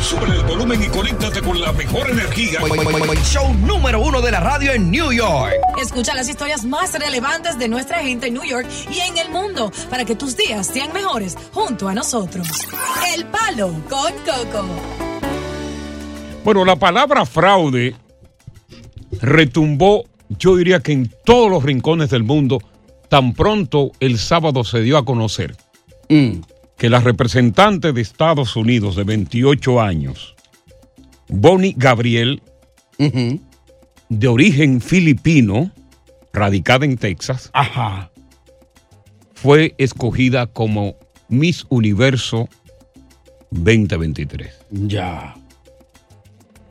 Sube el volumen y conéctate con la mejor energía. Show número uno de la radio en New York. Escucha las historias más relevantes de nuestra gente en New York y en el mundo para que tus días sean mejores junto a nosotros. El Palo con Coco. Bueno, la palabra fraude retumbó, yo diría que en todos los rincones del mundo, tan pronto el sábado se dio a conocer que la representante de Estados Unidos de 28 años, Bonnie Gabriel, de origen filipino, radicada en Texas, fue escogida como Miss Universo 2023. Ya.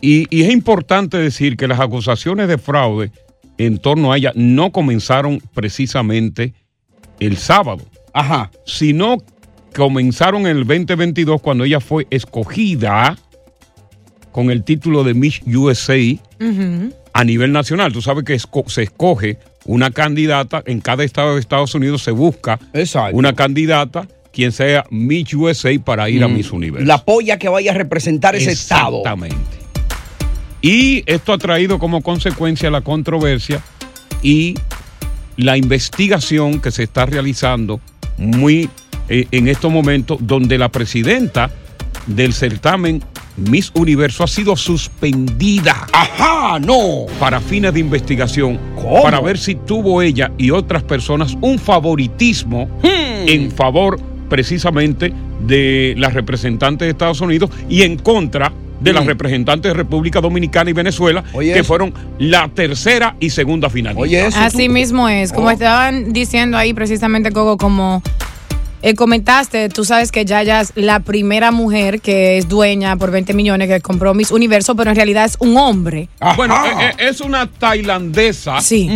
Y, y es importante decir que las acusaciones de fraude en torno a ella no comenzaron precisamente el sábado. Ajá. Sino comenzaron en el 2022 cuando ella fue escogida con el título de Miss USA a nivel nacional. Tú sabes que esco- se escoge una candidata, en cada estado de Estados Unidos se busca una candidata quien sea Miss USA para ir a Mm. Miss Universo. La polla que vaya a representar ese estado. Exactamente. Y esto ha traído como consecuencia la controversia y la investigación que se está realizando muy en estos momentos, donde la presidenta del certamen Miss Universo ha sido suspendida. ¡Ajá! ¡No! Para fines de investigación. Para ver si tuvo ella y otras personas un favoritismo Hmm. en favor precisamente de las representantes de Estados Unidos y en contra de las representantes de República Dominicana y Venezuela, Hmm. Oye, que eso. fueron la tercera y segunda finalista. Así mismo es, como Oh. estaban diciendo ahí precisamente, Coco, como eh, comentaste, tú sabes que Yaya es la primera mujer que es dueña por 20 millones que compró Miss Universo, pero en realidad es un hombre. Bueno, eh, eh, es una tailandesa Sí.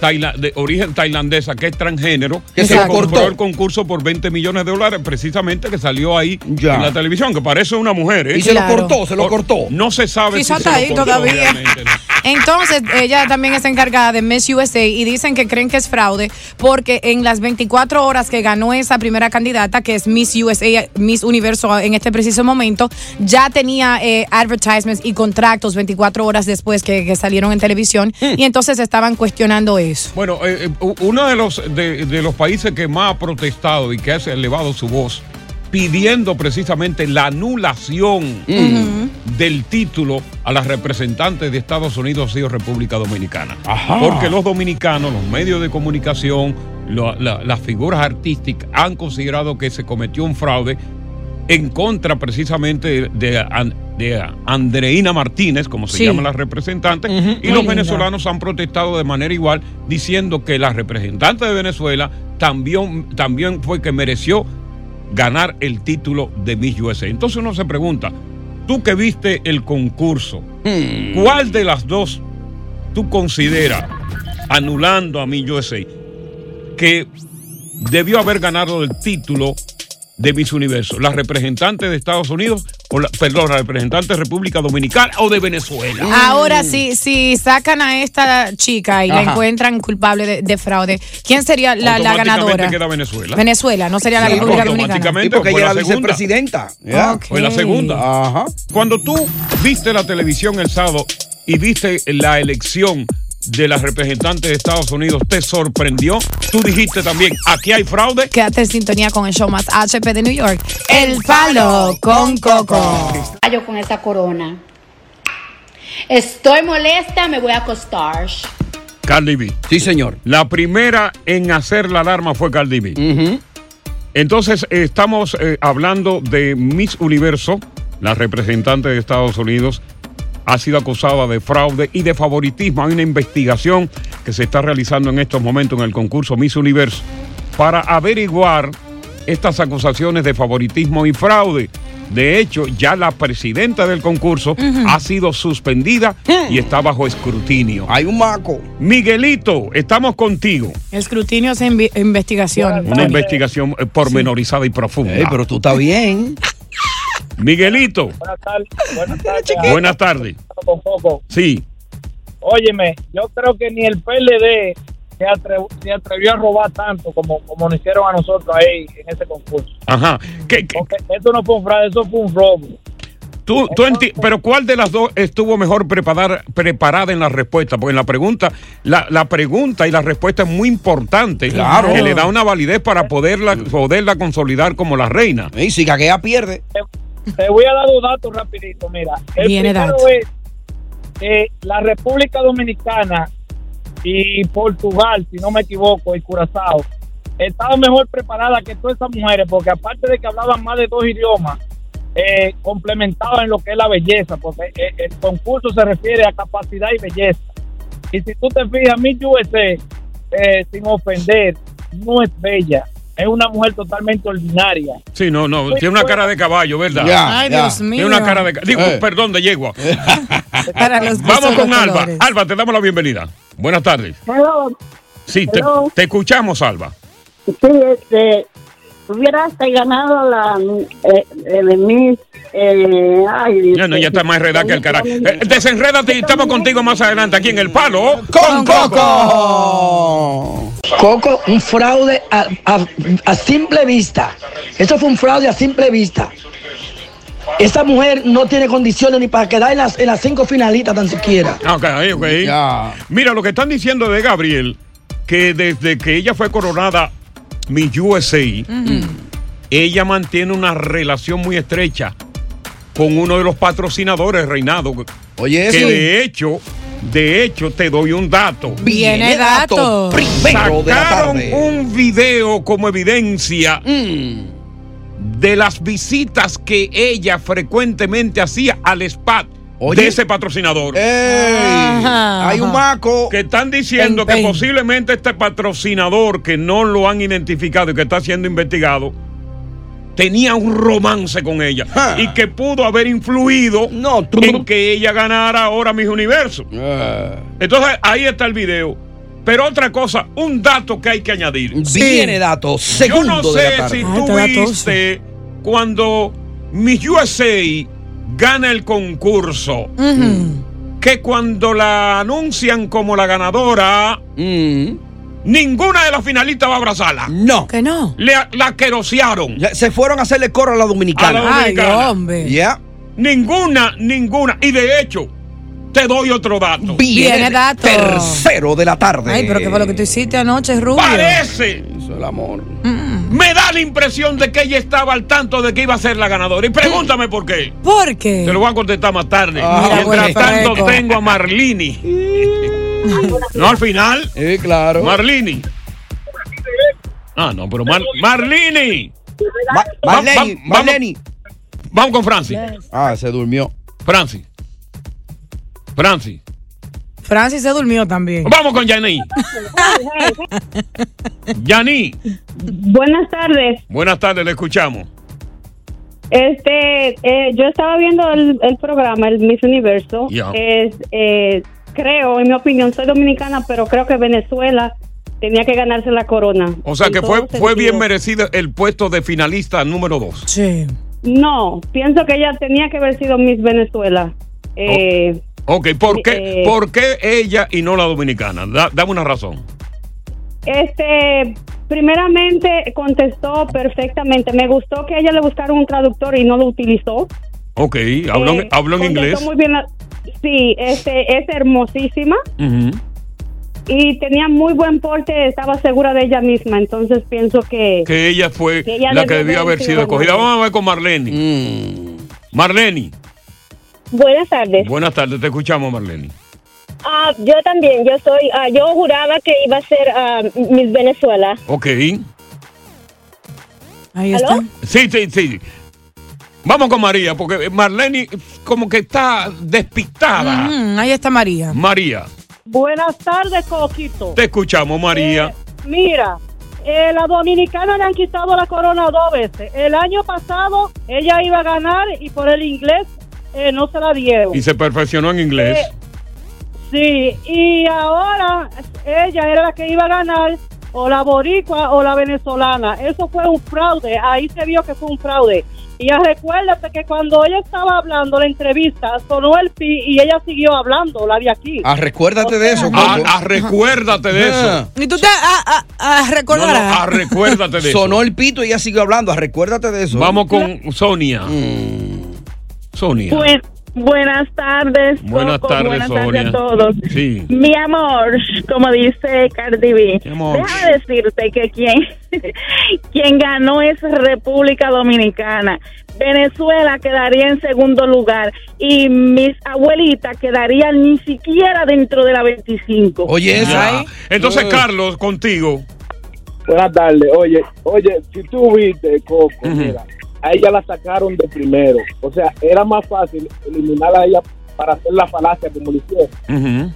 taila- de origen tailandesa que es transgénero Que se lo compró el concurso por 20 millones de dólares precisamente que salió ahí en la televisión que parece una mujer ¿eh? Y se lo cortó, se lo cortó. no se sabe Quizá si se está lo ahí cortó todavía. Entonces, ella también es encargada de Miss USA y dicen que creen que es fraude porque en las 24 horas que ganó esa primera candidata, que es Miss USA, Miss Universo en este preciso momento, ya tenía eh, advertisements y contratos 24 horas después que, que salieron en televisión y entonces estaban cuestionando eso. Bueno, eh, eh, uno de los, de, de los países que más ha protestado y que ha elevado su voz pidiendo precisamente la anulación del título a las representantes de Estados Unidos ha sido República Dominicana. Ajá. Porque los dominicanos, los medios de comunicación, la- las figuras artísticas han considerado que se cometió un fraude en contra precisamente de, An- de Andreina Martínez, como se Sí. llama la representante, y Muy los linda. venezolanos han protestado de manera igual, diciendo que la representante de Venezuela también, también fue que mereció ganar el título de Miss USA. Entonces uno se pregunta, tú que viste el concurso, ¿cuál de las dos tú consideras, anulando a Miss USA, que debió haber ganado el título de Miss Universo? ¿La representante de Estados Unidos o la, perdón, la representante de República Dominicana o de Venezuela. Ahora, si, si sacan a esta chica y la encuentran culpable de, de fraude, ¿quién sería la, ganadora? queda Venezuela. Venezuela, no sería la República Dominicana. Sí, porque fue ella la vicepresidenta. Ya. Fue la segunda. Ajá. Cuando tú viste la televisión el sábado y viste la elección de las representantes de Estados Unidos, ¿te sorprendió? Tú dijiste también, aquí hay fraude. Quédate en sintonía con el show más HP de New York, El Palo con Coco. Yo con esa corona. Estoy molesta, me voy a acostar. Cardi B. Sí, señor. La primera en hacer la alarma fue Cardi B. Entonces, eh, estamos eh, hablando de Miss Universo, la representante de Estados Unidos. Ha sido acusada de fraude y de favoritismo. Hay una investigación que se está realizando en estos momentos en el concurso Miss Universo para averiguar estas acusaciones de favoritismo y fraude. De hecho, ya la presidenta del concurso ha sido suspendida y está bajo escrutinio. Hay un maco. Miguelito, estamos contigo. Escrutinio es investigación. Una investigación eh, pormenorizada y profunda. Pero tú estás bien. Miguelito, Buenas tardes. Buenas tardes. buenas tardes. Sí. Óyeme, yo creo que ni el PLD se, atre- se atrevió a robar tanto como, como nos hicieron a nosotros ahí en ese concurso. Ajá. ¿Qué- qué- Porque esto no fue un fraude, eso fue un robo. tú, tú enti- pero ¿cuál de las dos estuvo mejor preparar- preparada en la respuesta? Porque en la pregunta, la, la pregunta y la respuesta es muy importante. Claro. Que le da una validez para poderla, poderla consolidar como la reina. Y si gaguea, pierde. Te voy a dar dos datos rapidito, mira. El Viene primero es que la República Dominicana y Portugal, si no me equivoco, y Curazao, estaban mejor preparadas que todas esas mujeres, porque aparte de que hablaban más de dos idiomas, eh, complementaban en lo que es la belleza, porque eh, el concurso se refiere a capacidad y belleza. Y si tú te fijas, mi USA, eh, sin ofender, no es bella, es una mujer totalmente ordinaria. Sí, no, no, tiene una cara de caballo, ¿verdad? Ay. Dios mío. Tiene una cara de Digo, Eh. perdón, de yegua. Para los Vamos con los Alba. colores. Alba, te damos la bienvenida. Buenas tardes. Sí, te, Hello. te escuchamos, Alba. Sí, este, hubiera hasta ganado la eh, el Miss, eh, ay, Ya no, ya está más enredada que el carajo. Eh, desenrédate y estamos contigo más adelante aquí en el palo. ¡Con Coco! Coco, un fraude a, a- a simple vista. Eso fue un fraude a simple vista. Esa mujer no tiene condiciones ni para quedar en las, en las cinco finalistas tan siquiera. Ah, Ok, ok. Mira, lo que están diciendo de Gabriel, que desde que ella fue coronada Miss USA, ella mantiene una relación muy estrecha con uno de los patrocinadores, Reinado. Oye, que eso. de hecho, de hecho, te doy un dato. Viene dato. Primero de la Sacaron tarde. un video como evidencia Mm. de las visitas que ella frecuentemente hacía al spa Oye. de ese patrocinador. ¡Ey! Hay un maco. Que están diciendo Pen, que posiblemente este patrocinador que no lo han identificado y que está siendo investigado tenía un romance con ella Ah. y que pudo haber influido No, tú- en que ella ganara ahora Miss Universo. Eh, Entonces ahí está el video. Pero otra cosa, un dato que hay que añadir. Viene dato. Yo Segundo no de la sé tarde. si Ah, tú viste cuando Miss USA gana el concurso, que cuando la anuncian como la ganadora, Mm. ninguna de las finalistas va a abrazarla. No. Que no. Le, la querosearon. Se fueron a hacerle coro a la A dominicana. la- Ay, Dominicana. hombre. Ya. Ninguna, ninguna. Y de hecho, te doy otro dato. Viene dato. Tercero de la tarde. Ay, pero ¿qué fue lo que tú hiciste anoche, Rubio? Parece, Eso es el amor. Me da la impresión de que ella estaba al tanto de que iba a ser la ganadora. Y pregúntame por qué. ¿Por qué? Te lo voy a contestar más tarde. Ah, Mientras bueno, tanto, tengo a Marlini. no al final. Eh, claro. Marlini. Ah, no, pero Mar- Marlini. Ma- Va- va- vamos. Vamos con Francis. Ah, se durmió. Francis. Francis. Francis se durmió también. Vamos con Yani. Yani. Buenas tardes. Buenas tardes, le escuchamos. Este, eh, yo estaba viendo el, el programa, el Miss Universo. Ya. Es, eh, creo, en mi opinión, soy dominicana, pero creo que Venezuela tenía que ganarse la corona. O sea que fue, fue bien merecido el puesto de finalista número dos. Sí. No, pienso que ella tenía que haber sido Miss Venezuela. Eh, Ok, ¿por qué, Eh, ¿por qué ella y no la dominicana? Da- dame una razón. Este, primeramente contestó perfectamente. Me gustó que a ella le buscaron un traductor y no lo utilizó. Ok, habló, en- Eh, habló en inglés. Muy bien. la- sí, este, es hermosísima y tenía muy buen porte. Estaba segura de ella misma. Entonces pienso que Que ella fue Que ella la que debió haber sido ganadora. Vamos a ver con Marlene. Mm. Marlene, Buenas tardes. buenas tardes, te escuchamos, Marlene. Ah, yo también, yo soy, ah, yo juraba que iba a ser ah, Miss Venezuela. Ok. Ahí ¿Aló? Sí, sí, sí. Vamos con María, porque Marlene como que está despistada. Ujú, ahí está María. María, Buenas tardes, Coquito. te escuchamos, María. Mira, eh, la dominicana le han quitado la corona dos veces. El año pasado ella iba a ganar y por el inglés eh, no se la dieron. y se perfeccionó en inglés. Eh, Sí, y ahora ella era la que iba a ganar o la boricua o la venezolana. Eso fue un fraude, ahí se vio que fue un fraude. Y ya recuérdate que cuando ella estaba hablando la entrevista, sonó el pi y ella siguió hablando, la de aquí. Ah, recuérdate de eso, Ah, ah, recuérdate de eso. Y tú te ah, ah, ah, recordarás. No, no, ah, recuérdate de eso. Sonó el pito y ella siguió hablando. Ah, recuérdate de eso. Vamos con Sonia. Mm. Sonia. Buen- buenas tardes. Buenas Coco. tardes, buenas Sonia. tardes a todos. Sí. Mi amor, como dice Cardi B, déjame decirte que quien, quien ganó es República Dominicana. Venezuela quedaría en segundo lugar y mis abuelitas quedarían ni siquiera dentro de la 25. Oye, eso. Ya. Entonces, Eh. Carlos, contigo. Buenas tardes. Oye, oye, si tú viste, Coco, mira, a ella la sacaron de primero. O sea, era más fácil eliminarla a ella para hacer la falacia como lo hicieron.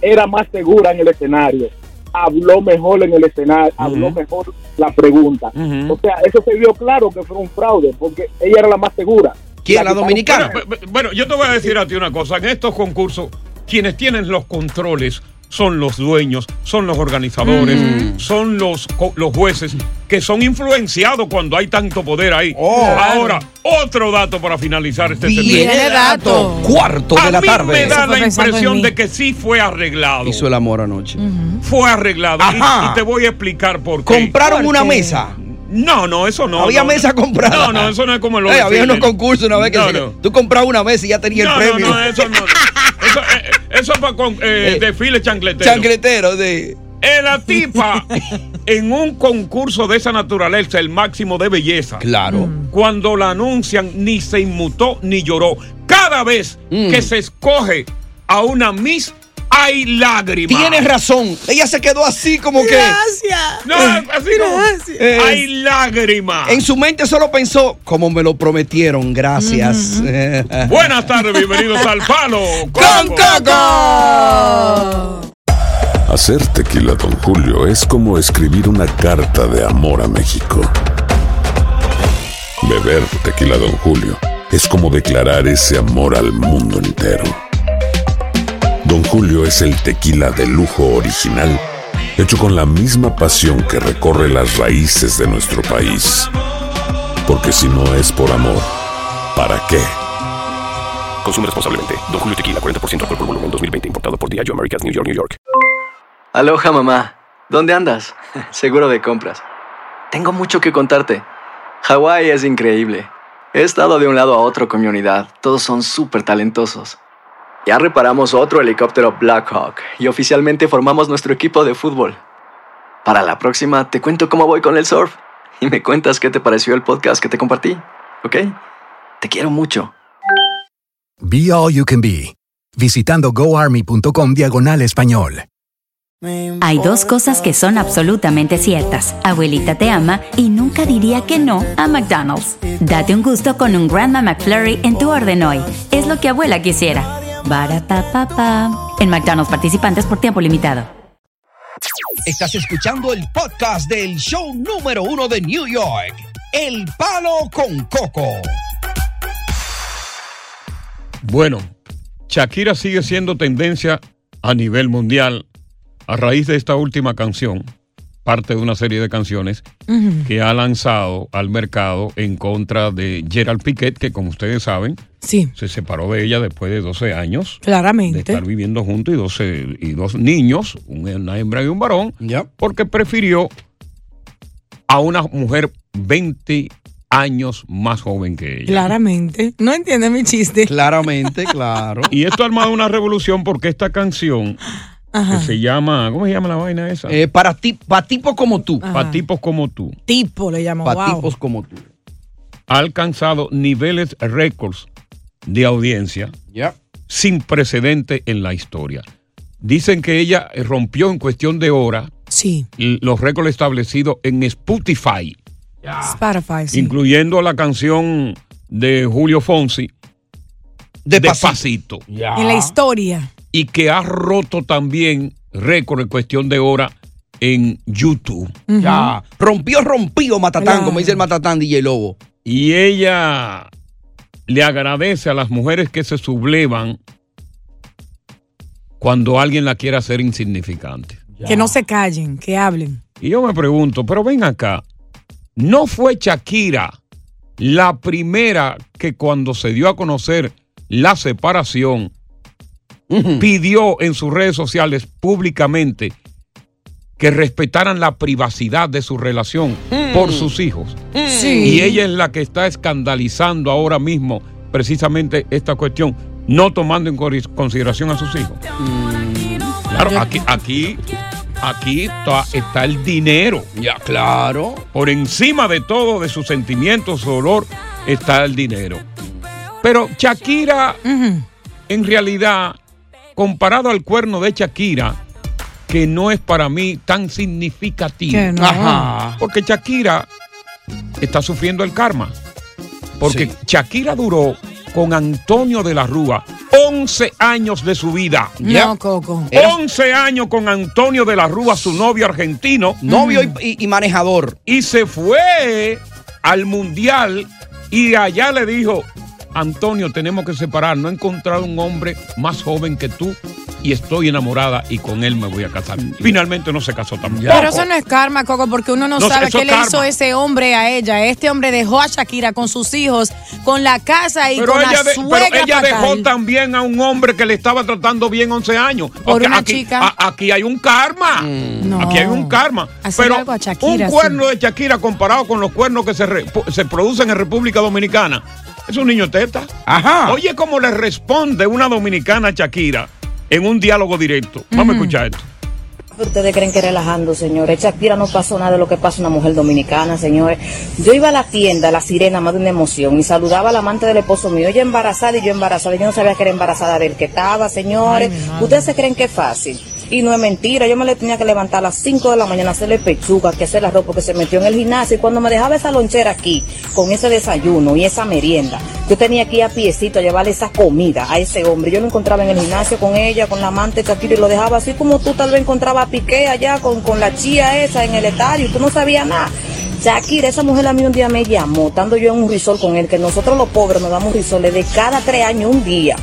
Era más segura en el escenario. Habló mejor en el escenario, habló mejor la pregunta. O sea, eso se vio claro que fue un fraude, porque ella era la más segura. ¿Quién, la quitaron- dominicana? Bueno, bu- bu- bueno, yo te voy a decir a ti una cosa. En estos concursos, quienes tienen los controles son los dueños, son los organizadores, son los, los jueces que son influenciados cuando hay tanto poder ahí. Ahora, otro dato para finalizar este Viene segmento. dato. Cuarto A de la mí tarde. me da la impresión de que sí fue arreglado. Hizo el amor anoche. Fue arreglado. Y- Ajá. Y, te voy a explicar por qué. ¿Compraron una mesa? No, no, eso no. Había no, mesa no. comprada. No, no, eso no es como lo Eh, de había unos concursos una vez que No, se- no. tú comprabas una mesa y ya tenía No, el no, premio. no, eso no. Eso, eso fue con eh, Eh, desfile chancletero. Chancletero de. Eh, la tipa, en un concurso de esa naturaleza, el máximo de belleza. Claro. Cuando la anuncian, ni se inmutó ni lloró. Cada vez Mm. que se escoge a una Miss, hay lágrimas. Tienes razón. Ella se quedó así como que. Gracias. No, así. Eh, Hay lágrimas. En su mente solo pensó, como me lo prometieron, gracias. Buenas tardes, bienvenidos al Palo ¡Con Coco! Hacer tequila, Don Julio, es como escribir una carta de amor a México. Beber tequila, Don Julio, es como declarar ese amor al mundo entero. Don Julio es el tequila de lujo original, hecho con la misma pasión que recorre las raíces de nuestro país. Porque si no es por amor, ¿para qué? Consume responsablemente. Don Julio Tequila, 40% alcohol por volumen, 2020. Importado por Diageo Americas, New York, New York. Aloha mamá, ¿dónde andas? Seguro de compras. Tengo mucho que contarte. Hawái es increíble. He estado de un lado a otro con mi unidad. Todos son súper talentosos. Ya reparamos otro helicóptero Blackhawk y oficialmente formamos nuestro equipo de fútbol. Para la próxima te cuento cómo voy con el surf y me cuentas qué te pareció el podcast que te compartí, ¿ok? Te quiero mucho. Be All You Can Be, visitando goarmy.com diagonal español. Hay dos cosas que son absolutamente ciertas. Abuelita te ama y nunca diría que no a McDonald's. Date un gusto con un Grandma McFlurry en tu orden hoy. Es lo que abuela quisiera. Barapapapa. En McDonald's participantes por tiempo limitado. Estás escuchando el podcast del show número uno de New York, El Palo con Coco. Bueno, Shakira sigue siendo tendencia a nivel mundial a raíz de esta última canción parte de una serie de canciones que ha lanzado al mercado en contra de Gerald Piquet, que como ustedes saben, Sí. se separó de ella después de 12 años de Claramente. estar viviendo juntos y, 12, y dos niños, una hembra y un varón, porque prefirió a una mujer 20 años más joven que ella. Claramente. No entiende mi chiste. Claramente, claro. Y esto ha armado una revolución porque esta canción Ajá. que se llama, ¿cómo se llama la vaina esa? Eh, para, ti, para tipos como tú. Ajá. Para tipos como tú. Tipo le llamo. Para wow. tipos como tú. Ha alcanzado niveles récords de audiencia Ya. sin precedente en la historia. Dicen que ella rompió en cuestión de horas Sí. los récords establecidos en Spotify, Spotify, sí. incluyendo la canción de Julio Fonsi, Despacito. En la historia. Y que ha roto también récord en cuestión de hora en YouTube. Ya. Rompió, rompió Matatán, como dice el Matatán DJ Lobo. Y ella le agradece a las mujeres que se sublevan cuando alguien la quiere hacer insignificante. Que no se callen, que hablen. Y yo me pregunto, pero ven acá, ¿no fue Shakira la primera que cuando se dio a conocer la separación pidió en sus redes sociales públicamente que respetaran la privacidad de su relación Mm. por sus hijos? Sí. Y ella es la que está escandalizando ahora mismo precisamente esta cuestión, no tomando en consideración a sus hijos. Claro, aquí, aquí, aquí está, está el dinero. Ya, claro. Por encima de todo, de sus sentimientos, su olor, está el dinero. Pero Shakira, en realidad, comparado al cuerno de Shakira, que no es para mí tan significativo. Que no. Ajá. Porque Shakira está sufriendo el karma. Porque Shakira duró con Antonio de la Rúa 11 años de su vida. No, Coco. 11 años con Antonio de la Rúa, su novio argentino. Novio y, y manejador. Y se fue al mundial y allá le dijo, Antonio, tenemos que separar. No he encontrado un hombre más joven que tú y estoy enamorada y con él me voy a casar. Finalmente no se casó tampoco. Pero eso no es karma, Coco, porque uno no, No, sabe qué le hizo ese hombre a ella. Este hombre dejó a Shakira con sus hijos, con la casa y Pero con ella, la de- suegra pero ella fatal. dejó también a un hombre que le estaba tratando bien 11 años. Porque una aquí, chica. a- aquí hay un karma. No. Aquí hay un karma. Pero algo a Shakira, un cuerno de Shakira comparado con los cuernos que se, re- se producen en República Dominicana es un niño teta. Ajá. Oye, cómo le responde una dominicana a Shakira en un diálogo directo. Vamos a escuchar esto. Ustedes creen que relajando, señores. Shakira no pasó nada de lo que pasa una mujer dominicana, señores. Yo iba a la tienda, la sirena, más de una emoción, y saludaba al amante del esposo mío. Ella embarazada y yo embarazada. Yo no sabía que era embarazada del que estaba, señores. Ay. Ustedes se creen que es fácil. Y no es mentira. Yo me le tenía que levantar a las 5 de la mañana, hacerle pechuga, que hacer ropa, porque se metió en el gimnasio. Y cuando me dejaba esa lonchera aquí, con ese desayuno y esa merienda, yo tenía que ir a piecito a llevarle esa comida a ese hombre. Yo lo encontraba en el gimnasio con ella, con la amante Shakira, y lo dejaba así como tú tal vez encontraba a Piqué allá con, con la chía esa en el estadio. y Tú no sabías nada. Shakira, esa mujer a mí un día me llamó, estando yo en un risol con él, que nosotros los pobres nos damos risoles de cada tres años un día.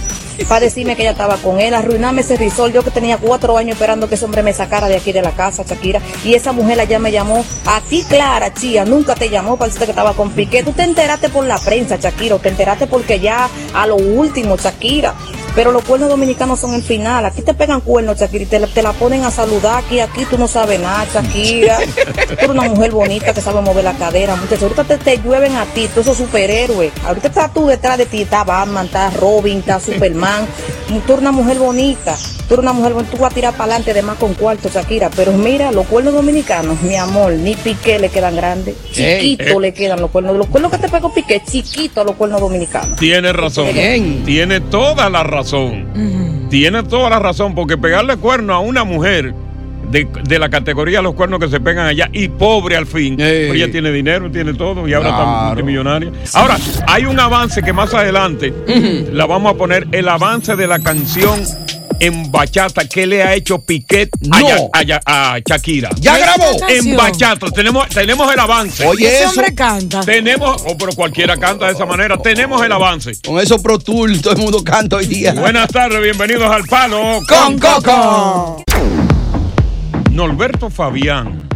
Para decirme que ella estaba con él, arruinarme ese risol. Yo que tenía cuatro años esperando que ese hombre me sacara de aquí de la casa, Shakira. Y esa mujer allá me llamó. A ti, Clara, chía, nunca te llamó para decirte que estaba con Piqué. Tú te enteraste por la prensa, Shakira. o Te enteraste porque ya a lo último, Shakira. Pero los cuernos dominicanos son el final. Aquí te pegan cuernos, Shakira, y te, la- te la ponen a saludar. Aquí, aquí tú no sabes nada, Shakira. Tú eres una mujer bonita que sabe mover la cadera. Muchachos, ahorita te, te llueven a ti, tú esos superhéroes. Ahorita estás tú detrás de ti, está Batman, está Robin, está Superman. Tú eres una mujer bonita. Tú eres una mujer bonita. Tú vas a tirar para adelante, además con cuarto, Shakira. Pero mira, los cuernos dominicanos, mi amor, ni Piqué le quedan grandes. Ey. Chiquitos le quedan los cuernos. Los cuernos que te pegó Piqué, chiquitos a los cuernos dominicanos. Tiene razón. Tiene toda la razón. Tiene toda la razón, porque pegarle cuerno a una mujer de, de la categoría de los cuernos que se pegan allá y pobre al fin, pues ella tiene dinero, tiene todo y ahora está multimillonaria. Ahora, hay un avance que más adelante la vamos a poner, el avance de la canción en bachata que le ha hecho Piquet a, No. Ya- a Ya- a Shakira. ¿Ya grabó? En bachata. Tenemos, tenemos el avance. Oye, Ese eso. hombre canta. Tenemos, oh, pero cualquiera canta de esa manera. Tenemos el avance. Con esos Pro Tools, todo el mundo canta hoy día. Buenas tardes, bienvenidos al Palo Con Coco. Norberto Fabián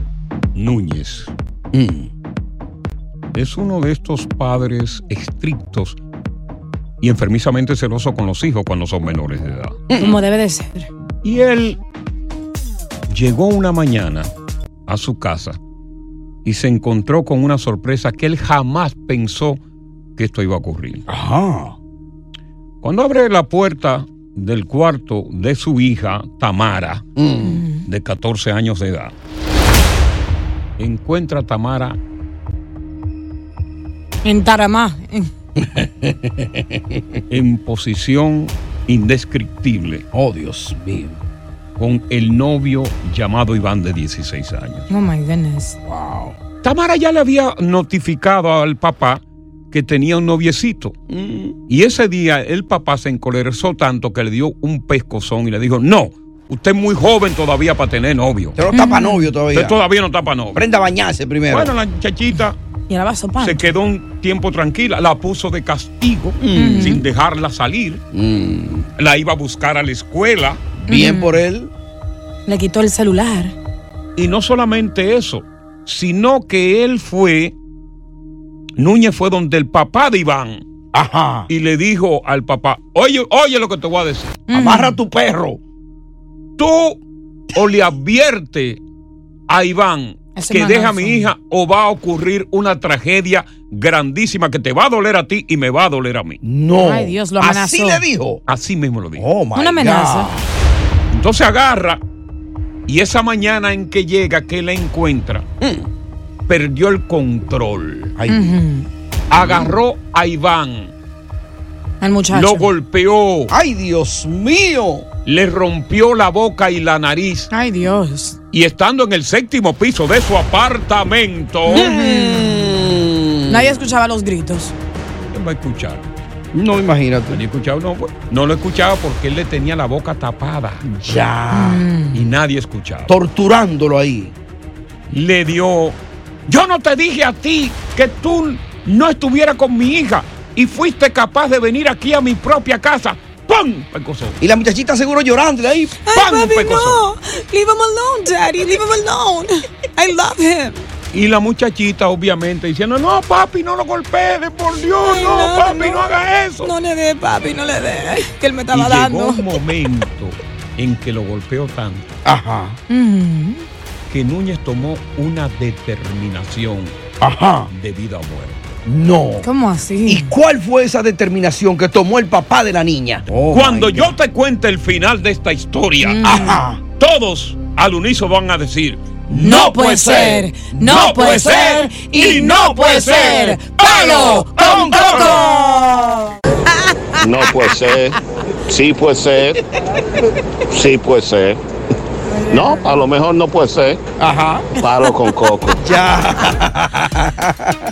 Núñez es uno de estos padres estrictos y enfermizamente celoso con los hijos cuando son menores de edad. Como debe de ser. Y él llegó una mañana a su casa y se encontró con una sorpresa que él jamás pensó que esto iba a ocurrir. Cuando abre la puerta del cuarto de su hija, Tamara, de 14 años de edad, encuentra a Tamara En Taramá. En- posición indescriptible. Oh, Dios mío. Con el novio llamado Iván de 16 años. Oh my goodness. Tamara ya le había notificado al papá que tenía un noviecito. Y ese día el papá se encolerizó tanto que le dio un pescozón y le dijo, no, usted es muy joven todavía para tener novio. Usted no está pa' novio todavía. Usted todavía no está para novio. Aprenda a bañarse primero. Bueno, la muchachita Y ahora va a sopar. se quedó un tiempo tranquila, la puso de castigo Mm. sin dejarla salir. La iba a buscar a la escuela. Bien por él. Le quitó el celular. Y no solamente eso, sino que él fue, Núñez fue donde el papá de Iván. Ajá. Y le dijo al papá, oye, oye lo que te voy a decir. Amarra a tu perro. Tú o le advierte a Iván Ese que deja a mi hija o va a ocurrir una tragedia grandísima que te va a doler a ti y me va a doler a mí. No. Ay, Dios, lo amenazó. Así le dijo. Así mismo lo dijo. Oh, my Una amenaza. God. Entonces agarra y esa mañana en que llega, que la encuentra, perdió el control. Ujú. Agarró a Iván, Al muchacho. lo golpeó, Ay, Dios mío. le rompió la boca y la nariz. Ay, Dios. Y estando en el séptimo piso de su apartamento, Nadie escuchaba los gritos. ¿quién va a escuchar? No, imagínate. ¿Nadie escuchaba? No, pues, no lo escuchaba porque él le tenía la boca tapada Ya. Mm. y nadie escuchaba. Torturándolo ahí. le dio. Yo no te dije a ti que tú no estuvieras con mi hija y fuiste capaz de venir aquí a mi propia casa. Pecozón. Y la muchachita seguro llorando de ahí. ¡Pum! Pecozón. Leave him alone, daddy. Leave him alone. I love him. Y la muchachita, obviamente, diciendo: No, papi, no lo golpees, por Dios, Ay, no, no, papi, no, no. haga eso. No le dé, papi, no le dé. Que él me y estaba llegó dando. un momento en que lo golpeó tanto Ajá. Ujú. que Núñez tomó una determinación Ajá. de vida o muerte. No. ¿Cómo así? ¿Y cuál fue esa determinación que tomó el papá de la niña? Oh, Cuando yo te cuente el final de esta historia, Ajá. todos al unísono van a decir: No puede ser, no puede ser y no puede ser. ¡Palo con coco! No puede ser. Sí puede ser. Sí puede ser. No, a lo mejor no puede ser. Ajá. Palo con coco. Ya.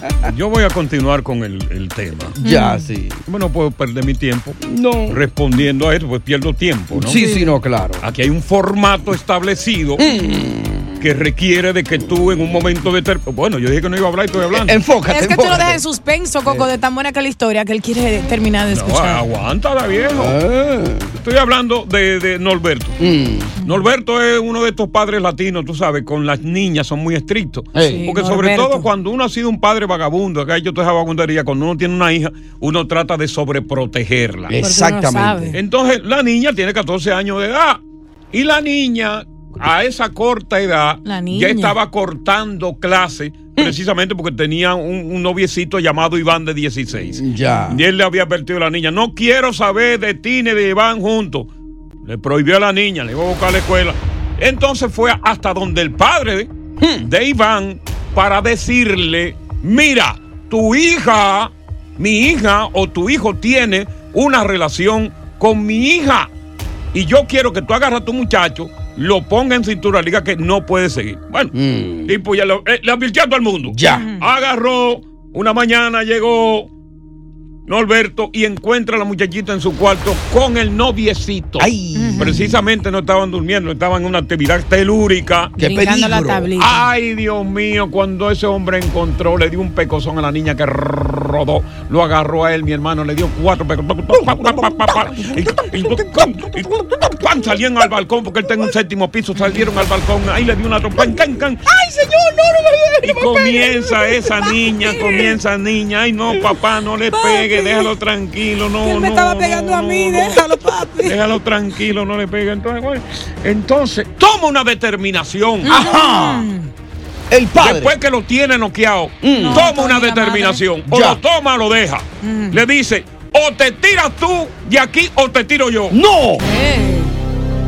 Yo voy a continuar con el, el tema. Ya, sí. Bueno, no puedo perder mi tiempo No. respondiendo a esto, pues pierdo tiempo, ¿no? Sí, sí, no, claro. Aquí hay un formato establecido que requiere de que tú en un momento determinado. Bueno, yo dije que no iba a hablar y estoy hablando. Enfócate, Es que tú lo dejas en suspenso, Coco, de tan buena que la historia que él quiere terminar de No, escuchar. aguántala, viejo. Ah. Estoy hablando de, de Norberto. Mm. Norberto es uno de estos padres latinos, tú sabes, con las niñas son muy estrictos. Porque sobre todo cuando uno ha sido un padre vagabundo, que ha hecho toda esa vagabundería, cuando uno tiene una hija, uno trata de sobreprotegerla. Exactamente. Entonces, la niña tiene 14 años de edad. Y la niña, a esa corta edad, La niña. ya estaba cortando clase, precisamente porque tenía un, un noviecito llamado Iván de 16. Ya. Y él le había advertido a la niña, no quiero saber de ti ni de Iván juntos. Le prohibió a la niña, le iba a buscar a la escuela. Entonces fue hasta donde el padre de, de Iván para decirle, mira, tu hija, mi hija o tu hijo tiene una relación con mi hija. Y yo quiero que tú agarras a tu muchacho, lo ponga en cintura, le diga que no puede seguir. Bueno, Mm. tipo ya lo, eh, le advirtió a todo el mundo. Ya. Agarró, una mañana llegó Norberto y encuentra a la muchachita en su cuarto con el noviecito. Ay. Precisamente no estaban durmiendo, estaban en una actividad telúrica. Qué la peligro. tablita. Ay, Dios mío, cuando ese hombre encontró, le dio un pecozón a la niña que rodó, lo agarró a él, mi hermano, le dio cuatro pan, salían al balcón porque él está en un séptimo piso, salieron al balcón, ahí le dio una trompa, can, can, can. ¡Ay, señor, no, no me Y comienza esa niña, comienza niña, ay no, papá, no le pegue, déjalo tranquilo, no, Él me no, estaba no, pegando a mí, no. déjalo, papi. Déjalo tranquilo, no le pegue. Entonces, bueno, entonces toma una determinación. Ajá. El padre. Después que lo tiene noqueado, Mm. toma una determinación. madre. O Ya. lo toma o lo deja. Mm. Le dice, o te tiras tú de aquí o te tiro yo. ¡No! ¿Cuál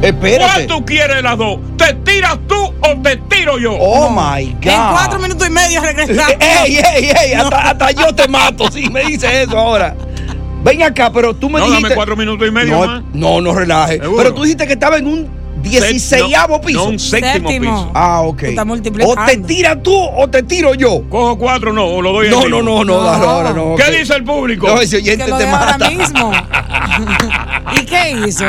Espérate. tú quieres de las dos? ¿Te tiras tú o te tiro yo? Oh my God. En cuatro minutos y medio regresamos. ¡Ey, ey, ey! Hasta, hasta yo te mato si me dices eso ahora. Ven acá, pero tú me No, dijiste. dame cuatro minutos y medio no, más. No, no relaje. ¿Seguro? Pero tú dijiste que estaba en un 16 no, piso. no, un séptimo Séptimo. piso. Ah, ok. O te tiras tú o te tiro yo. Cojo cuatro, no, o lo doy No, no, no, no, dale ahora no. ¿Qué dice el público? No, ese oyente Que lo te deja ahora mata. mismo. ¿Y qué hizo?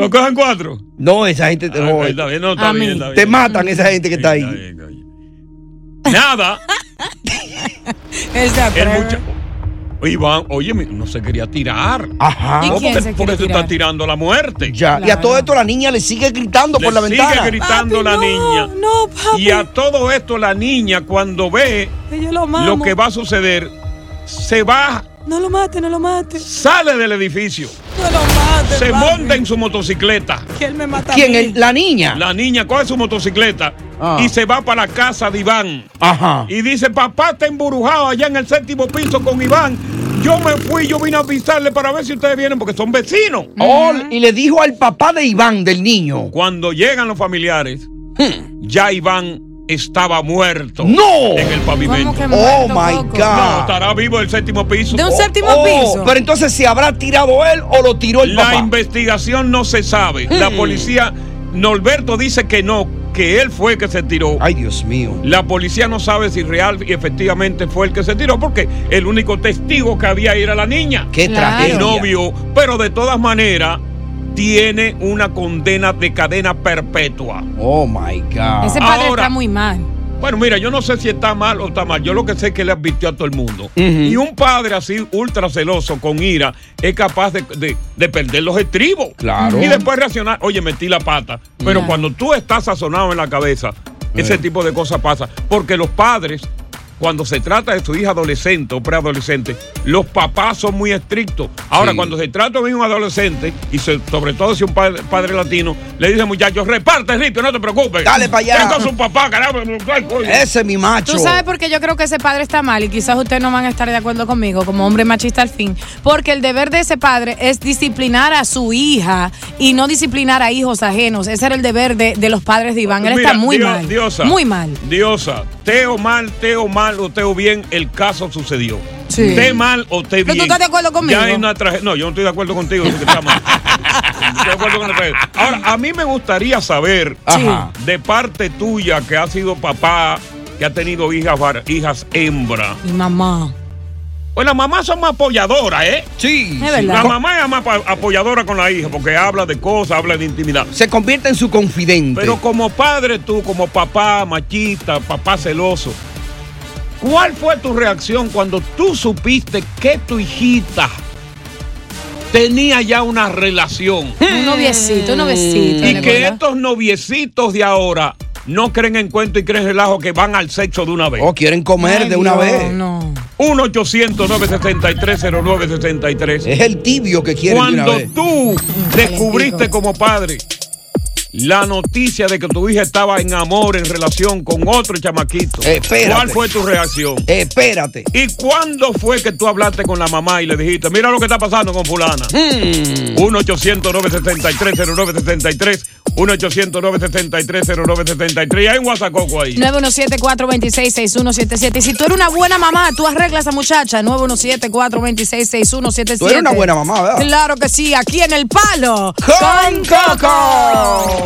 ¿Lo cogen cuatro? No, esa gente te Ah, no, está bien, no, está A bien, está bien. Te matan esa gente que está ahí. Nada. Se El atreve. mucha- Iván, oye, no se quería tirar. Ajá. ¿Y No, quién porque, se porque se tirar? está tirando la muerte. Ya. Y a todo esto la niña le sigue gritando por Le la sigue ventana. gritando la niña. No, papi. Y a todo esto la niña cuando ve Que yo lo mamo. lo que va a suceder, se va, No lo mate, no lo mate. sale del edificio, No lo mate. se papi. monta en su motocicleta. Que él me mata a ¿Quién? mí. La niña. La niña coge su motocicleta Ah. y se va para la casa de Iván. Ajá. Y dice, papá está embrujado allá en el séptimo piso con Iván. Yo me fui, yo vine a avisarle para ver si ustedes vienen porque son vecinos. Oh, y le dijo al papá de Iván, del niño. Cuando llegan los familiares, ya Iván estaba muerto. ¡No! en el pavimento. ¿Cómo que Oh my? God. No, estará vivo el séptimo piso. De un Oh, séptimo Oh, piso. pero entonces si habrá tirado él o lo tiró el La papá. investigación no se sabe. La Hmm. policía, Norberto dice que no, que él fue el que se tiró. Ay, Dios mío. La policía no sabe si real y efectivamente fue el que se tiró, porque el único testigo que había era la niña. Qué Claro. tragedia. El novio, pero de todas maneras tiene una condena de cadena perpetua. Oh my God. Ese padre Ahora- está muy mal. Bueno, mira, yo no sé si está mal o está mal. Yo lo que sé es que le advirtió a todo el mundo. Y un padre así, ultra celoso, con ira, es capaz de, de- de perder los estribos. Claro. Y después reaccionar, oye, metí la pata. Pero cuando tú estás sazonado en la cabeza, ese Eh. tipo de cosas pasa. Porque los padres, cuando se trata de su hija adolescente o preadolescente, los papás son muy estrictos. Ahora, Sí. cuando se trata de un adolescente, y se- sobre todo si un padre, padre latino, le dice muchachos, reparte, Ripio, no te preocupes. Dale pa' allá. Venga su papá, caramba. ay, coño. Ese es mi macho. Tú sabes por qué yo creo que ese padre está mal y quizás ustedes no van a estar de acuerdo conmigo como hombre machista al fin. Porque el deber de ese padre es disciplinar a su hija y no disciplinar a hijos ajenos. Ese era el deber de, de los padres de Iván. Él Mira, está muy mal. Diosa, Muy mal. Diosa, teo mal, teo mal o teo bien, el caso sucedió. Sí. Te mal o te Pero bien. tú estás de acuerdo conmigo. Ya hay una No, yo no estoy de acuerdo contigo. está mal. Estoy de acuerdo con. Ahora, a mí me gustaría saber, de parte tuya, que ha sido papá, que ha tenido hijas, hijas hembra. Mi mamá. Pues las mamás son más apoyadoras, ¿eh? Sí. Es. La mamá es más apoyadora con la hija porque habla de cosas, habla de intimidad. Se convierte en su confidente. Pero como padre tú, como papá machista, papá celoso, ¿cuál fue tu reacción cuando tú supiste que tu hijita tenía ya una relación? Un noviecito, un noviecito. Y ¿le que estos noviecitos de ahora no creen en cuento y creen relajo que van al sexo de una vez. O quieren comer Ay, de una Dios, vez. No. 1-800-963-0963. Es el tibio que quiere de una Cuando vez. tú descubriste como padre la noticia de que tu hija estaba en amor, en relación con otro chamaquito, Espérate. ¿cuál fue tu reacción? Espérate. ¿Y cuándo fue que tú hablaste con la mamá y le dijiste, mira lo que está pasando con fulana? Hmm. 1-800-963-0963, 1-800-963-0963. Y hay un WhatsApp ahí. 917-426-6177. Y si tú eres una buena mamá, tú arreglas a esa muchacha. 917-426-6177. Tú eres una buena mamá, ¿verdad? Claro que sí, aquí en el palo. ¡Con Coco!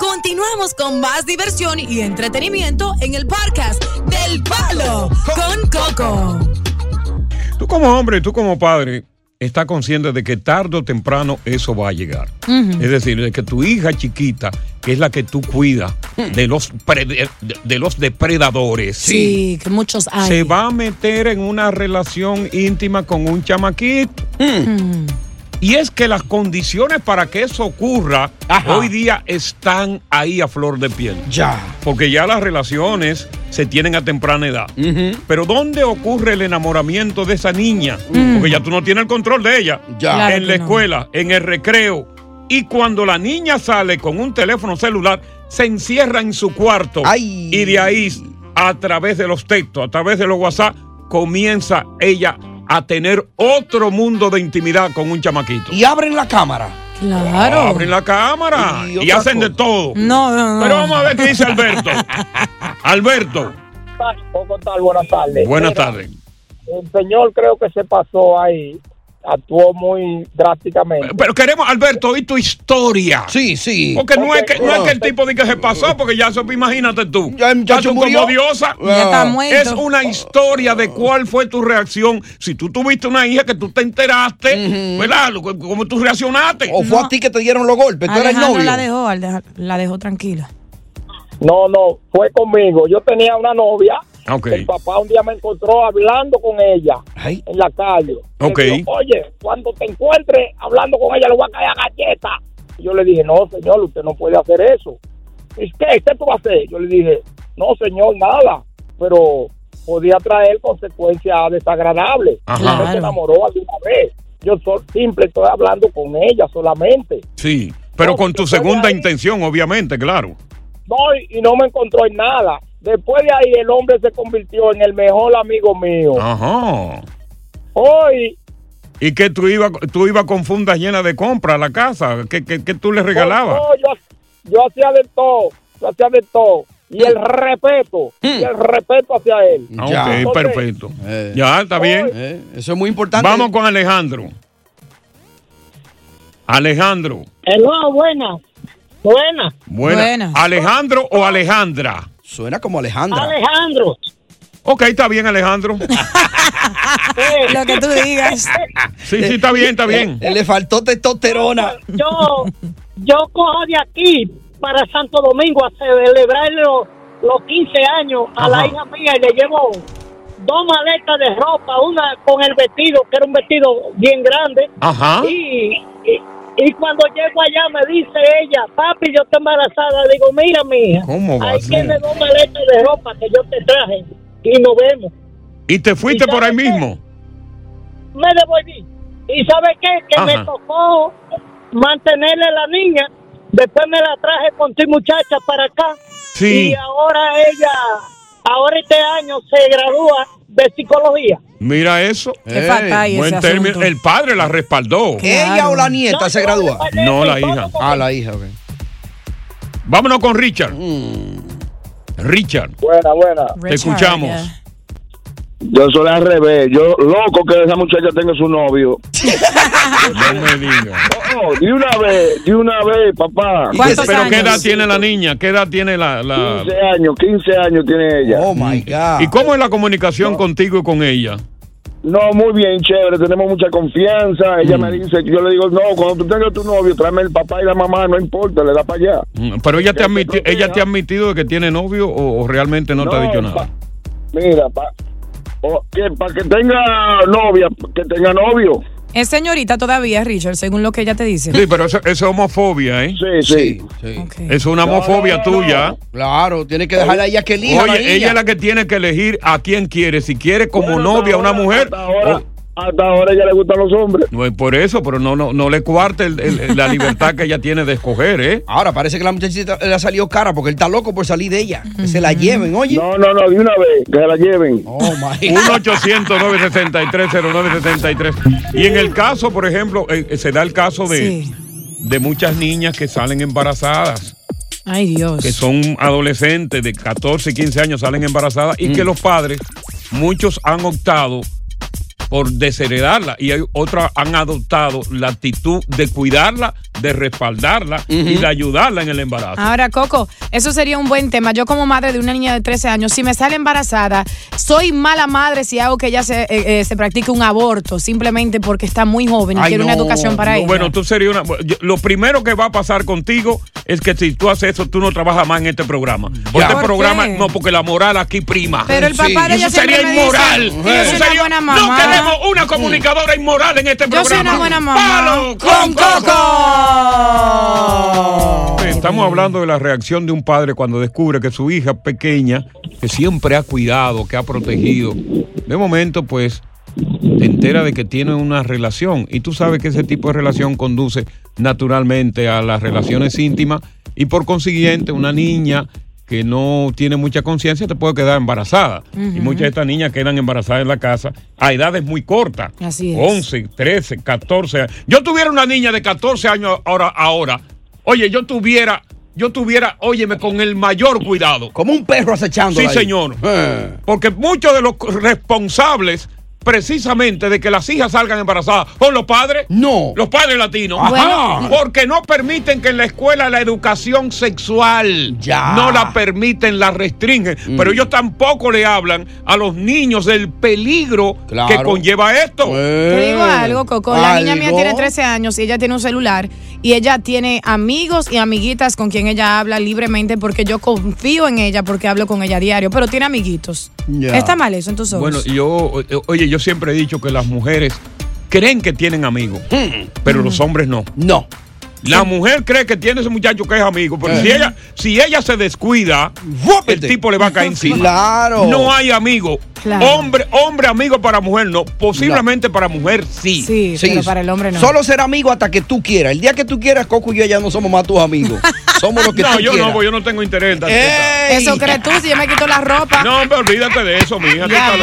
Continuamos con más diversión y entretenimiento en el podcast del Palo con Coco. Tú como hombre, tú como padre, estás consciente de que tarde o temprano eso va a llegar. Es decir, de que tu hija chiquita, que es la que tú cuidas de los, pre- de, de los depredadores, Sí, que muchos hay. se va a meter en una relación íntima con un chamaquito. Y es que las condiciones para que eso ocurra hoy día están ahí a flor de piel. Ya. Porque ya las relaciones se tienen a temprana edad. Pero ¿dónde ocurre el enamoramiento de esa niña? Mm. Porque ya tú no tienes el control de ella. Ya. Claro en la no. escuela, en el recreo. Y cuando la niña sale con un teléfono celular, se encierra en su cuarto. Y de ahí, a través de los textos, a través de los WhatsApp, comienza ella a tener otro mundo de intimidad con un chamaquito. Y abren la cámara. Claro. Abren la cámara Y hacen de todo. No, no, no. Pero vamos a ver qué dice Alberto. Alberto, ¿Cómo tal? Buenas tardes. buenas tardes. El señor creo que se pasó ahí, actuó muy drásticamente. Pero queremos, Alberto, oír tu historia. Sí, sí. Porque no, es que, no es que el tipo diga que se pasó, porque ya eso, imagínate tú. Ya muchacho tú murió. como diosa. Ya está muerto. Es una historia de cuál fue tu reacción. Si tú tuviste una hija que tú te enteraste, ¿verdad? ¿Cómo tú reaccionaste? O fue a ti que te dieron los golpes. Tú eres Alejandro novio. la dejó, al dejar- la dejó tranquila. No, no, fue conmigo. Yo tenía una novia. Ok. El papá un día me encontró hablando con ella en la calle. Le Ok. dijo, Oye, cuando te encuentres hablando con ella, le voy a caer a galleta. Y Yo le dije, no, señor, usted no puede hacer eso. ¿Y qué? ¿Qué tú vas a hacer? Yo le dije, no, señor, nada. Pero podía traer consecuencias desagradables. Ajá. Usted se enamoró alguna vez. Yo so- simple estoy hablando con ella solamente. Sí, pero con tu segunda intención, obviamente, claro. No, y no me encontró en nada. Después de ahí el hombre se convirtió en el mejor amigo mío. Ajá. Hoy, ¿Y que tú ibas tú iba con fundas llenas de compras a la casa? ¿Qué, qué, qué tú le regalabas? no, yo, yo hacía de todo, yo hacía de todo. Y el respeto, y el respeto hacia él. Ah, ok, Entonces, perfecto. ya, está bien. Eh, eso es muy importante. Vamos con Alejandro. Alejandro. Hello, buenas. Buenas. Buena. Buenas. ¿Alejandro o Alejandra? Suena como Alejandra. Alejandro. Ok, está bien, Alejandro. Lo que tú digas. Sí, sí, está bien, está bien. Le faltó testosterona. Yo, yo cojo de aquí para Santo Domingo a celebrar los, los 15 años a la hija mía y le llevo dos maletas de ropa, una con el vestido, que era un vestido bien grande. Ajá. Y, y, y cuando llego allá me dice ella, papi, yo estoy embarazada. Le digo, mira, mija, ¿Cómo va ahí tiene dos maletas de ropa que yo te traje y nos vemos. ¿Y te fuiste ¿Y por ahí qué? mismo? me devolví. ¿Y sabe qué? Que Ajá. me tocó mantenerle a la niña. Después me la traje con tu muchacha para acá. Sí. Y ahora ella, ahora este año se gradúa de psicología. Mira eso. Qué Buen ese término. asunto. El padre la respaldó. ¿Ella o la nieta se gradúa? No, la hija. Ah, la hija, ok. Vámonos con Richard. Richard, Buena, buena. te escuchamos. Yo soy al revés. Yo loco que esa muchacha tenga su novio. No me digas. Oh, de una vez, de una vez, papá. ¿Pero qué edad tiene la niña? ¿Qué edad tiene la...? la... 15 años, 15 años tiene ella. Oh, my God. ¿Y cómo es la comunicación contigo y con ella? No, muy bien, chévere, tenemos mucha confianza. Ella Mm. me dice, yo le digo, no, cuando tú tengas tu novio, tráeme el papá y la mamá, no importa, le da para allá. Mm, Pero ella te, Que admiti- ella te ha admitido de que tiene novio o, o realmente no, te ha dicho nada. pa- Mira, para que, tenga novia, que tenga novio. Es señorita todavía, Richard, según lo que ella te dice. Sí, pero eso, eso es homofobia, ¿eh? Sí, sí. Eso es una homofobia tuya. Claro, tiene que dejarla a ella que elija. Oye, ella es la que tiene que elegir a quién quiere. Si quiere como Bueno, novia a una mujer. ahora- hasta ahora- o- Hasta ahora a ella le gustan los hombres. no es por eso, pero no, no, no le cuarte el- el- la libertad que ella tiene de escoger, ¿eh? Ahora parece que la muchachita le ha salido cara porque él está loco por salir de ella. Que se la lleven, oye. No, no, no, de una vez, que se la lleven. Oh, my. 1-800-963-0963. Y en el caso, por ejemplo, eh, se da el caso de, de muchas niñas que salen embarazadas. Ay, Dios. que son adolescentes de 14, 15 años, salen embarazadas y Mm. que los padres, muchos han optado por desheredarla. Y hay otras han adoptado la actitud de cuidarla, de respaldarla y de ayudarla en el embarazo. Ahora, Coco, eso sería un buen tema. Yo como madre de una niña de 13 años, si me sale embarazada, soy mala madre si hago que ella se, eh, eh, se practique un aborto, simplemente porque está muy joven y Ay, quiere una no, educación para no, ella. Bueno, tú serías una. yo- Lo primero que va a pasar contigo es que si tú haces eso, tú no trabajas más en este programa. Por este ¿Por programa, qué? no, porque la moral aquí prima. Pero el papá de Y ella eso sería dice inmoral. que yo soy Eso una sería- buena No mamá. queremos una comunicadora inmoral en este Yo programa. soy una buena mamá. ¡Palo con Coco. Estamos hablando de la reacción de un padre cuando descubre que su hija pequeña, que siempre ha cuidado, que ha protegido, de momento pues te entera de que tiene una relación. Y tú sabes que ese tipo de relación conduce naturalmente a las relaciones íntimas y por consiguiente una niña que no tiene mucha conciencia te puede quedar embarazada. Y muchas de estas niñas quedan embarazadas en la casa a edades muy cortas. Así es. 11, 13, 14 años. Yo tuviera una niña de 14 años ahora, ahora. Oye, yo tuviera, yo tuviera, óyeme, con el mayor cuidado. Como un perro acechando. Sí, señor. Porque muchos de los responsables precisamente de que las hijas salgan embarazadas son los padres. No. Los padres latinos. Ajá. Porque no permiten que en la escuela la educación sexual Ya. no la permiten, la restringen. Mm. Pero ellos tampoco le hablan a los niños del peligro Claro. que conlleva esto. Te digo algo, Coco. La niña mía tiene 13 años y ella tiene un celular y ella tiene amigos y amiguitas con quien ella habla libremente porque yo confío en ella porque hablo con ella a diario, pero tiene amiguitos. ¿Está mal eso en tus ojos? Bueno, yo, eh, oye, yo siempre he dicho que las mujeres creen que tienen amigos, pero los hombres no. No. La mujer cree que tiene ese muchacho que es amigo, pero Eh. si ella si ella se descuida, el tipo le va a caer encima. Claro. No hay amigo. Claro. Hombre, hombre amigo para mujer no. Posiblemente para mujer sí. Sí, pero para el hombre no. Solo ser amigo hasta que tú quieras. El día que tú quieras, Coco y yo ya no somos más tus amigos. somos los que No, tú yo quieras. no, porque yo no tengo interés. Eso crees tú si yo me quito la ropa. No, hombre, olvídate de eso, mija. Ya.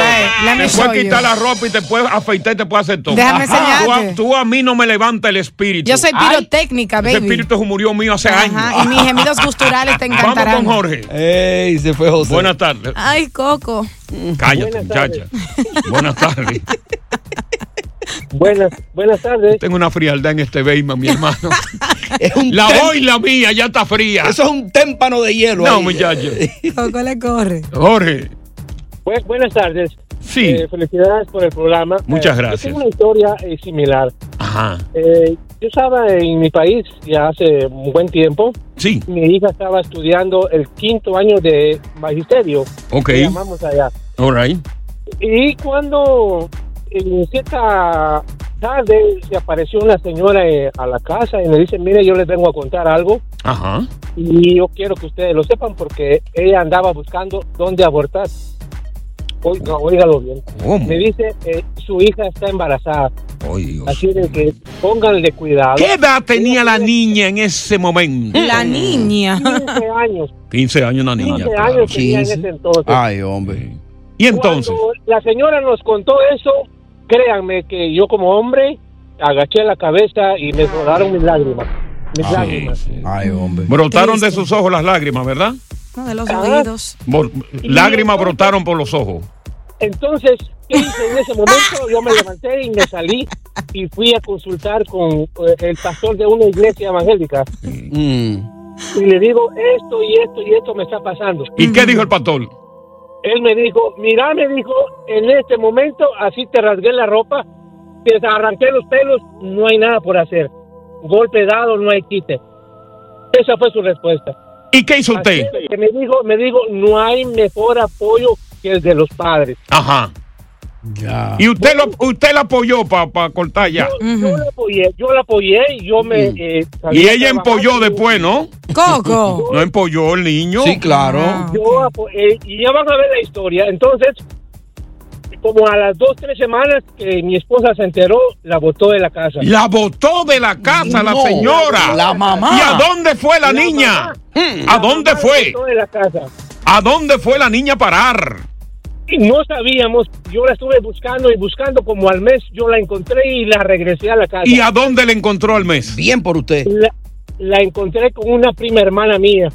Let me Te puedes quitar la ropa y te puedes afeitar y te puedes hacer todo. Déjame Tú a- enseñarte. Tú, a mí no me levanta el espíritu. Yo soy pirotécnica, Ese baby. espíritu murió mío hace Ajá, años. y mis gemidos gusturales te Vamos encantarán. con Jorge. Ey, se fue José. Buenas tardes. Ay, Coco. Cállate, muchacha. Buenas tardes. Buenas, buenas tardes. Tengo una frialdad en este Beima, mi hermano. la tem- voy la mía ya está fría. Eso es un témpano de hielo. No, ahí. muchacho. Coco le corre. Jorge. Bu- buenas tardes. Sí. Eh, felicidades por el programa. Muchas Eh, gracias. Yo tengo una historia eh, similar. Ajá. Yo estaba en mi país ya hace un buen tiempo. Sí. Mi hija estaba estudiando el quinto año de magisterio. Ok. Llamamos allá. All right. Y cuando en cierta tarde se apareció una señora eh, a la casa y me dice, mire, yo les vengo a contar algo Ajá. y yo quiero que ustedes lo sepan porque ella andaba buscando dónde abortar. Oiga, óigalo bien. ¿Cómo? Me dice, eh, su hija está embarazada. Ay, Dios. Así de que pónganle cuidado. ¿Qué edad tenía la niña en ese momento? La niña. 15 años. 15 años una niña. 15 claro. años tenía en ese entonces. Ay, hombre. Y entonces. Cuando la señora nos contó eso, créanme que yo como hombre agaché la cabeza y me rodaron mis lágrimas. Mis lágrimas. Ay, hombre. Brotaron de sus ojos las lágrimas, ¿verdad? De los Ah. oídos. Bor- lágrimas brotaron por los ojos. Entonces, ¿qué hice en ese momento? Yo me levanté y me salí y fui a consultar con eh, el pastor de una iglesia evangélica. Mm. Y le digo, esto y esto y esto me está pasando. ¿Y qué dijo el pastor? él me dijo, mira, me dijo, en este momento así te rasgué la ropa, te arranqué los pelos, no hay nada por hacer. Golpe dado, no hay quite. Esa fue su respuesta. ¿Y qué hizo usted? Que me dijo, me dijo, no hay mejor apoyo que el de los padres. Ajá. Y usted lo, usted la apoyó para cortar ya. Yo, yo la apoyé, yo la apoyé y yo me... eh, salí Y ella empolló y- después, ¿no? Coco. No empolló el niño. Sí, claro. Yo apo- eh, y ya van a ver la historia. Entonces, como a las dos, tres semanas que mi esposa se enteró, la botó de la casa. La botó de la casa la señora. la mamá. ¿Y a dónde fue la, La niña? mamá. ¿A dónde fue? la botó de la casa. ¿A dónde fue la niña a parar? Y no sabíamos, yo la estuve buscando y buscando como al mes, yo la encontré y la regresé a la casa. ¿Y a dónde le encontró al mes? Bien por usted. La, la encontré con una prima hermana mía.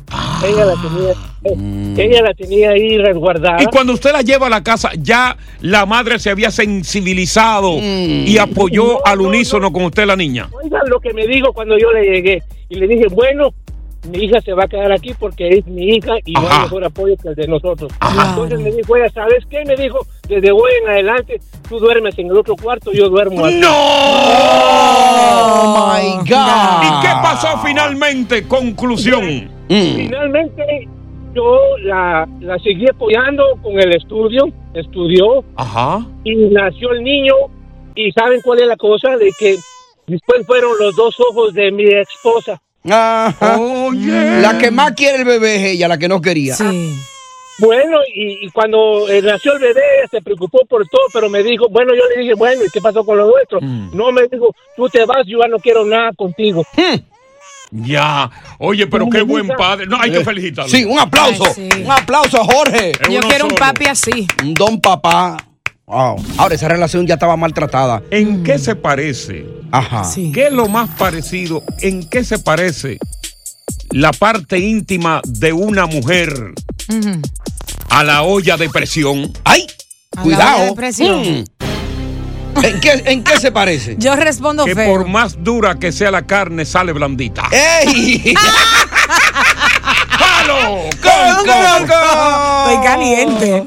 Ella la tenía, eh, ella la tenía ahí resguardada. Y cuando usted la lleva a la casa, ya la madre se había sensibilizado y apoyó al unísono con usted la niña. Oigan lo que me dijo cuando yo le llegué. Y le dije, bueno, mi hija se va a quedar aquí porque es mi hija y no Ajá. hay mejor apoyo que el de nosotros. Entonces me dijo, ella, ¿sabes qué? Me dijo, desde hoy en adelante, tú duermes en el otro cuarto, yo duermo aquí. Oh my God. ¿Y qué pasó finalmente? Conclusión. Finalmente, yo la, la seguí apoyando con el estudio, estudió Ajá. y nació el niño. ¿Y saben cuál es la cosa? De que después fueron los dos ojos de mi esposa. Ajá. La que más quiere el bebé es ella, la que no quería. Bueno, y, y cuando eh, nació el bebé, se preocupó por todo, pero me dijo, bueno, yo le dije, bueno, ¿y qué pasó con lo nuestro? No, me dijo, tú te vas, yo ya no quiero nada contigo. Ya. Oye, pero qué buen padre. No, hay que felicitarlo. Sí, un aplauso. Ay, sí. Un aplauso a Jorge. Yo quiero un papi así. Un don papá. Wow. Ahora, esa relación ya estaba maltratada. ¿En qué se parece? Ajá. ¿Qué es lo más parecido? ¿En qué se parece la parte íntima de una mujer a la olla de presión? ¡Ay! A la Cuidado. olla de presión. Mm. ¿En, qué, ¿En qué se parece? Yo respondo Que feo. por más dura que sea la carne, sale blandita. ¡Ey! ¡Palo! ¡Con Coco! Estoy caliente.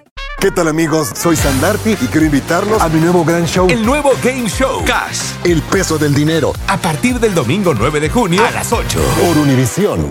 ¿Qué tal amigos? Soy Sandarti y quiero invitarlos a mi nuevo gran show. El nuevo Game Show Cash. El peso del dinero. A partir del domingo 9 de junio a las 8. Por Univisión.